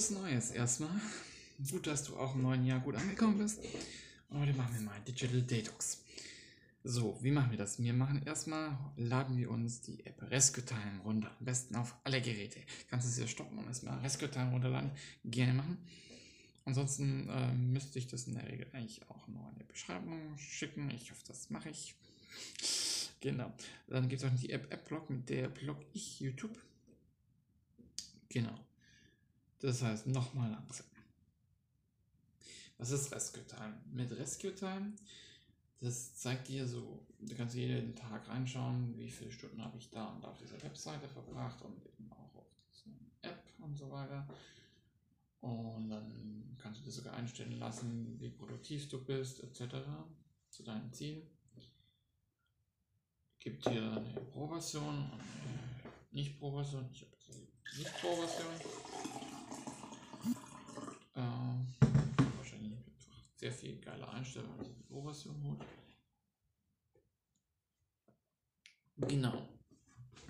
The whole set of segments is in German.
Frohes Neues erstmal. Gut, dass du auch im neuen Jahr gut angekommen bist. Und heute machen wir mal Digital Detox. So, wie machen wir das? Wir machen erstmal, laden wir uns die App Rescue Time runter. Am besten auf alle Geräte. Kannst du es hier stoppen und erstmal Rescue Time runterladen. Gerne machen. Ansonsten äh, müsste ich das in der Regel eigentlich auch noch in der Beschreibung schicken. Ich hoffe, das mache ich. Genau. Dann gibt es auch die App AppBlock, mit der blog ich YouTube. Genau. Das heißt, nochmal langsam. Was ist Rescue Time? Mit Rescue Time, das zeigt dir so, du kannst jeden Tag reinschauen, wie viele Stunden habe ich da und auf dieser Webseite verbracht und eben auch auf dieser App und so weiter. Und dann kannst du dir sogar einstellen lassen, wie produktiv du bist, etc. zu deinem Ziel. Gibt hier eine Pro-Version und eine Nicht-Pro-Version. Ich habe die Nicht-Pro-Version. Äh, wahrscheinlich sehr viel geile Einstellungen, wenn die Pro-Version holt. Genau.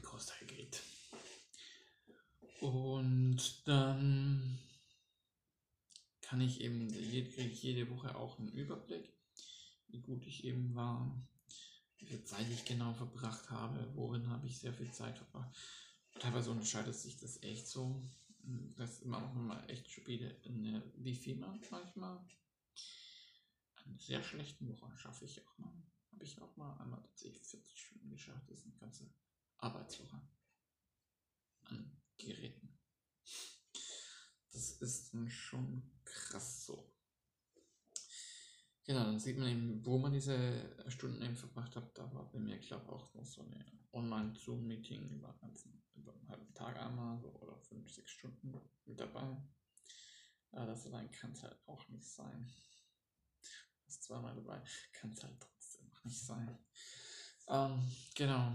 Großteil geht. Und dann kann ich eben, kriege ich jede Woche auch einen Überblick, wie gut ich eben war, wie viel Zeit ich genau verbracht habe, worin habe ich sehr viel Zeit verbracht. Teilweise unterscheidet sich das echt so. Das ist immer auch mal echt spät, wie viel man manchmal. Eine sehr schlechten Woche schaffe ich auch mal. Habe ich auch mal einmal tatsächlich 40 Stunden geschafft. Das ist eine ganze Arbeitswoche an Geräten. Das ist schon krass so. Genau, dann sieht man eben, wo man diese Stunden eben verbracht hat. Da war bei mir, glaube ich, auch noch so eine Online-Zoom-Meeting über, über einen halben Tag einmal so, oder fünf, sechs Stunden mit dabei. Ja, das allein kann es halt auch nicht sein. Das zweimal dabei kann es halt trotzdem auch nicht sein. Ähm, genau.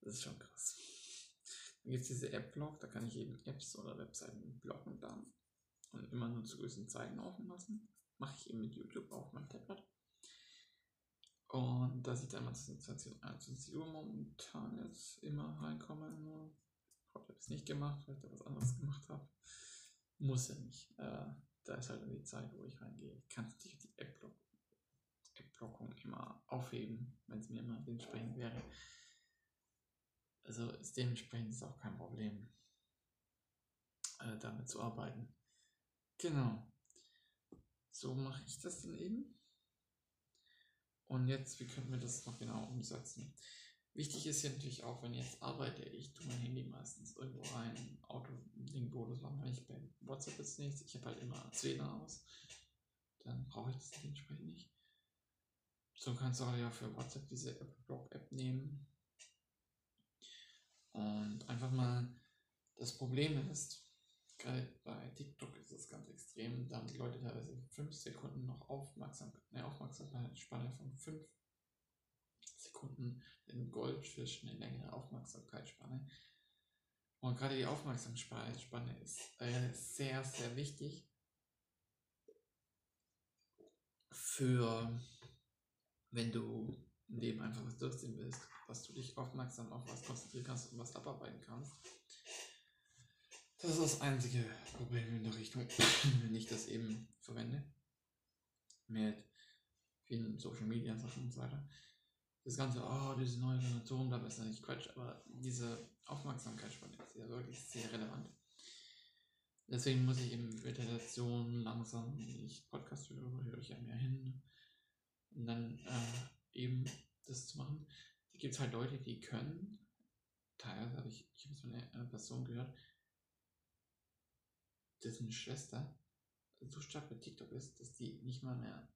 Das ist schon krass. Dann gibt es diese App-Blog, da kann ich eben Apps oder Webseiten blocken dann und immer nur zu gewissen Zeiten offen lassen. Mache ich eben mit YouTube auf meinem Tablet. Und da sieht einmal 20, 21 Uhr momentan jetzt immer reinkommen. Nur habe ich es nicht gemacht, weil ich da was anderes gemacht habe. Muss ja nicht. Äh, da ist halt die Zeit, wo ich reingehe. Ich kann natürlich die App-Blockung immer aufheben, wenn es mir immer dementsprechend wäre. Also ist dementsprechend ist auch kein Problem, äh, damit zu arbeiten. Genau. So mache ich das dann eben. Und jetzt, wie können wir das noch genau umsetzen? Wichtig ist ja natürlich auch, wenn ich jetzt arbeite, ich tue mein Handy meistens irgendwo rein, Auto-Link-Modus machen, wenn ich bei WhatsApp jetzt nichts, ich habe halt immer als WLAN aus, dann brauche ich das dementsprechend nicht. So kannst du auch ja für WhatsApp diese App-Block-App nehmen. Und einfach mal, das Problem ist, Gerade bei TikTok ist das ganz extrem. Da haben die Leute teilweise 5 Sekunden noch Aufmerksamkeit, eine Aufmerksamkeitsspanne von 5 Sekunden. Ein Goldfisch eine längere Aufmerksamkeitsspanne. Und gerade die Aufmerksamkeitsspanne ist äh, sehr, sehr wichtig für, wenn du im Leben einfach was durchziehen willst, dass du dich aufmerksam auf was konzentrieren kannst und was abarbeiten kannst. Das ist das einzige Problem in der Richtung, wenn ich das eben verwende. Mit vielen Social Media Sachen und so weiter. Das ganze, oh, diese neue Generation, da ist ja nicht Quatsch, aber diese Aufmerksamkeitsspanne ist ja wirklich sehr relevant. Deswegen muss ich eben Meditation langsam, wenn ich Podcast höre, höre ich ja mehr hin. Und dann äh, eben das zu machen. Da gibt es halt Leute, die können. Teilweise habe ich, ich habe so eine Person gehört, dessen Schwester so stark mit TikTok ist, dass die nicht mal mehr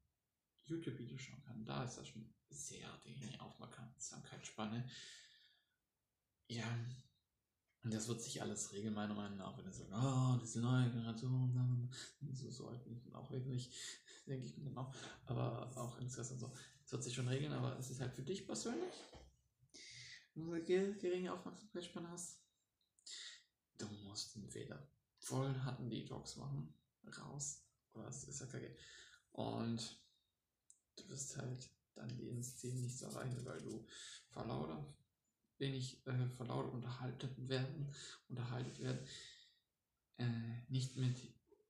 YouTube-Videos schauen kann. Da ist das schon sehr die Aufmerksamkeitsspanne. Ja, und das wird sich alles regeln, meiner Meinung nach, wenn er sagt, oh, diese neue Generation, so, so alt bin ich auch wirklich, denke ich mir dann auch, aber auch und so. Das wird sich schon regeln, aber es ist halt für dich persönlich, wenn du eine geringe Aufmerksamkeitsspanne hast, du musst entweder voll hatten Detox machen, raus, oder es ist ja kacke. Und du wirst halt dein Lebensziel nicht so erreichen, weil du vor lauter wenig äh, vor lauter unterhalten werden, unterhalten werden, äh, nicht mit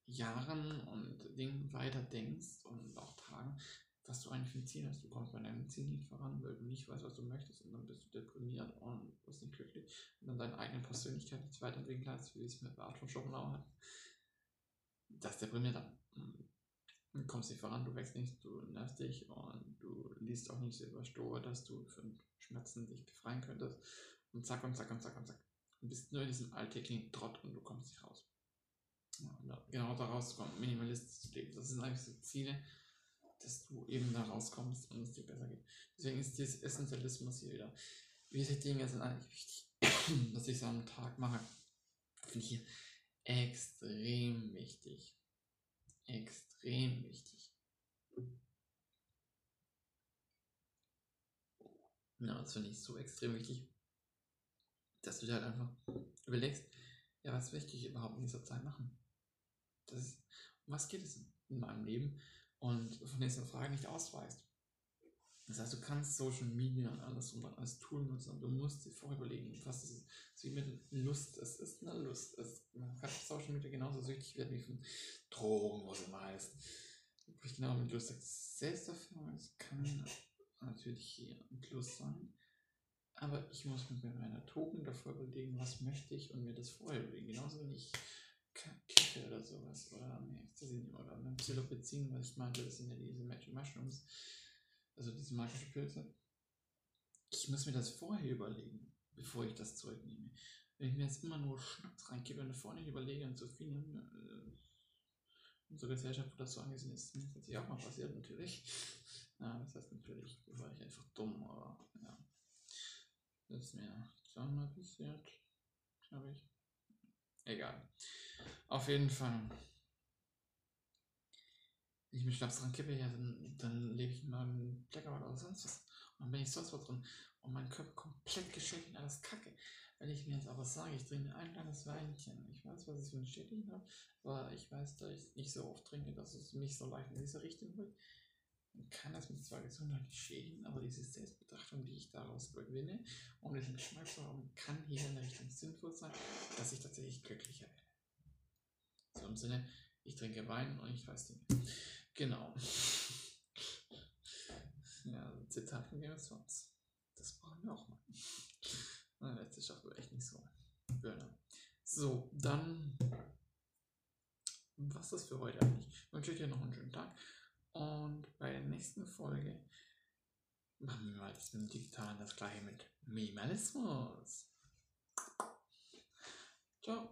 Jahren und Dingen weiter denkst und auch Tagen, was du eigentlich für ein Ziel hast. Du kommst bei deinem Ziel nicht voran, weil du nicht weißt, was du möchtest und dann bist du deprimiert und wirst nicht glücklich und dann deine eigene Persönlichkeit nicht weiterentwickeln kannst, wie es mit Arthur Schopenhauer hat. Das deprimiert dann. Du kommst nicht voran, du wächst nicht, du nervst dich und du liest auch nicht so über Stoa, dass du von Schmerzen dich befreien könntest. Und zack und zack und zack und zack. Du bist nur in diesem alltäglichen Trott und du kommst nicht raus. Ja, genau da rauszukommen, minimalistisch zu leben. Das sind eigentlich so Ziele, dass du eben da rauskommst und es dir besser geht. Deswegen ist dieses Essentialismus hier wieder. Diese Dinge sind eigentlich wichtig, dass ich so am Tag mache. Finde ich hier extrem wichtig. Extrem wichtig. Ja, das finde ich so extrem wichtig, dass du dir halt einfach überlegst, ja, was möchte ich überhaupt in dieser Zeit machen? Das ist, um was geht es in meinem Leben? Und von diesen Fragen nicht ausweist. Das heißt, du kannst Social Media und alles und Tool nutzen, aber du musst dir vorher überlegen, was es ist. So wie mit Lust, es ist eine Lust. Es, man kann Social Media genauso süchtig werden wie von Drogen, was immer heißt. Sprich genau mit Lust. Selbsterfahrung kann natürlich hier ein Plus sein. Aber ich muss mir bei meiner Token davor überlegen, was möchte ich und mir das vorher überlegen. Genauso wenn ich Kiffe oder sowas. Oder nee, Ecstasy oder eine Psilocybin, was ich meinte, das sind ja diese Magic Mushrooms. Also diese magischen Pilze. Ich muss mir das vorher überlegen, bevor ich das Zeug nehme. Wenn ich mir jetzt immer nur Schnaps reinkippe und vorne nicht überlege und so viel äh, unsere Gesellschaft, wo das so angesehen ist, das hat sich auch mal passiert, natürlich. Ja, das heißt natürlich, war ich einfach dumm, aber ja. Das ist mir zweimal passiert, glaube ich. Egal. Auf jeden Fall. Wenn ich mir Schnaps dran kippe, ja, dann, dann lebe ich in meinem Blackout oder sonst was. Und dann bin ich sonst was drin. Und mein Körper komplett geschädigt alles Kacke. Wenn ich mir jetzt aber sage, ich trinke ein kleines Weinchen, ich weiß, was ich für ein Schädling habe, aber ich weiß, dass ich nicht so oft trinke, dass es mich so leicht in diese Richtung wird, dann kann das mich zwar gesundheitlich schädigen, aber diese Selbstbetrachtung, die ich daraus überwinne, um diesen Geschmack zu haben, kann hier in der Richtung sinnvoll sein, dass ich tatsächlich glücklicher werde. So im Sinne, ich trinke Wein und ich weiß Dinge. Genau. Ja, Zitat von Game of Thrones. Das brauchen wir auch mal. Na, letzte Staffel echt nicht so. Burner. So, dann was ist für heute eigentlich? Ich wünsche dir noch einen schönen Tag. Und bei der nächsten Folge machen wir mal das mit dem Digitalen das gleiche mit Minimalismus. Ciao.